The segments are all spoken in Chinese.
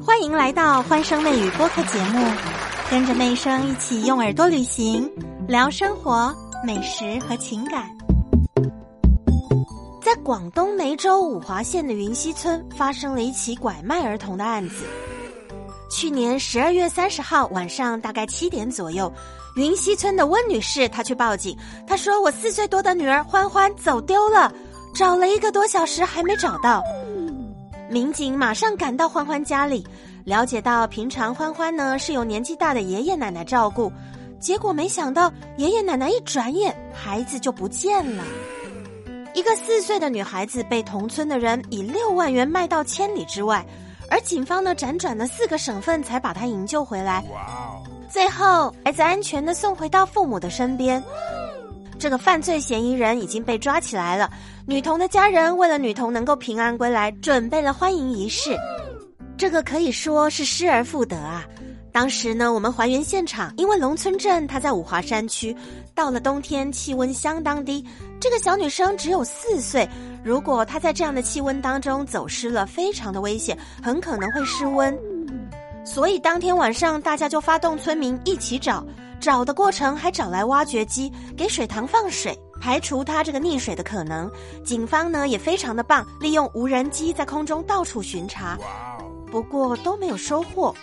欢迎来到欢声妹语播客节目，跟着妹声一起用耳朵旅行，聊生活、美食和情感。在广东梅州五华县的云溪村，发生了一起拐卖儿童的案子。去年十二月三十号晚上大概七点左右，云溪村的温女士她去报警，她说我四岁多的女儿欢欢走丢了，找了一个多小时还没找到。民警马上赶到欢欢家里，了解到平常欢欢呢是由年纪大的爷爷奶奶照顾，结果没想到爷爷奶奶一转眼孩子就不见了。一个四岁的女孩子被同村的人以六万元卖到千里之外。而警方呢，辗转了四个省份才把她营救回来。最后，孩子安全的送回到父母的身边。这个犯罪嫌疑人已经被抓起来了。女童的家人为了女童能够平安归来，准备了欢迎仪式。这个可以说是失而复得啊！当时呢，我们还原现场，因为龙村镇它在五华山区，到了冬天气温相当低，这个小女生只有四岁。如果她在这样的气温当中走失了，非常的危险，很可能会失温。所以当天晚上，大家就发动村民一起找，找的过程还找来挖掘机给水塘放水，排除他这个溺水的可能。警方呢也非常的棒，利用无人机在空中到处巡查，不过都没有收获。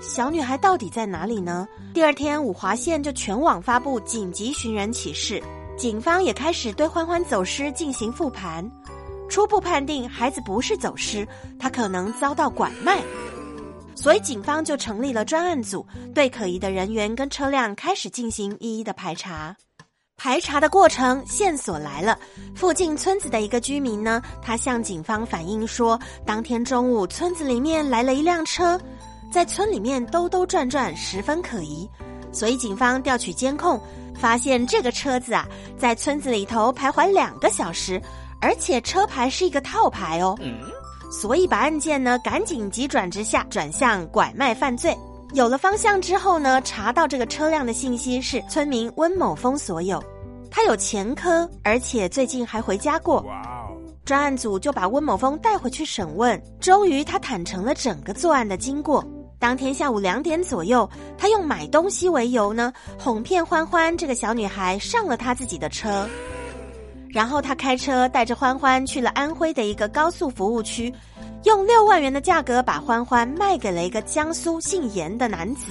小女孩到底在哪里呢？第二天，五华县就全网发布紧急寻人启事。警方也开始对欢欢走失进行复盘，初步判定孩子不是走失，他可能遭到拐卖，所以警方就成立了专案组，对可疑的人员跟车辆开始进行一一的排查。排查的过程，线索来了，附近村子的一个居民呢，他向警方反映说，当天中午村子里面来了一辆车，在村里面兜兜转转，十分可疑，所以警方调取监控。发现这个车子啊，在村子里头徘徊两个小时，而且车牌是一个套牌哦，所以把案件呢赶紧急转直下，转向拐卖犯罪。有了方向之后呢，查到这个车辆的信息是村民温某峰所有，他有前科，而且最近还回家过。专案组就把温某峰带回去审问，终于他坦诚了整个作案的经过。当天下午两点左右，他用买东西为由呢，哄骗欢欢这个小女孩上了他自己的车，然后他开车带着欢欢去了安徽的一个高速服务区，用六万元的价格把欢欢卖给了一个江苏姓严的男子。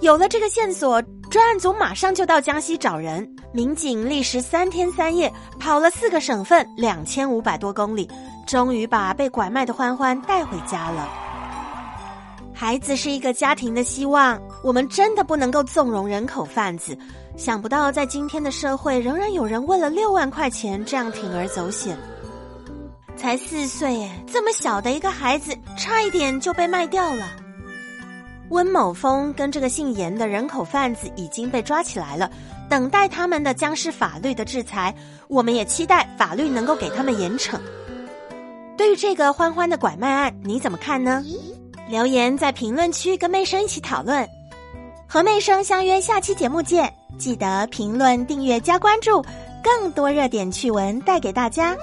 有了这个线索，专案组马上就到江西找人，民警历时三天三夜，跑了四个省份，两千五百多公里，终于把被拐卖的欢欢带回家了。孩子是一个家庭的希望，我们真的不能够纵容人口贩子。想不到在今天的社会，仍然有人为了六万块钱这样铤而走险。才四岁耶，这么小的一个孩子，差一点就被卖掉了。温某峰跟这个姓严的人口贩子已经被抓起来了，等待他们的将是法律的制裁。我们也期待法律能够给他们严惩。对于这个欢欢的拐卖案，你怎么看呢？留言在评论区跟妹生一起讨论，和妹生相约下期节目见！记得评论、订阅、加关注，更多热点趣闻带给大家。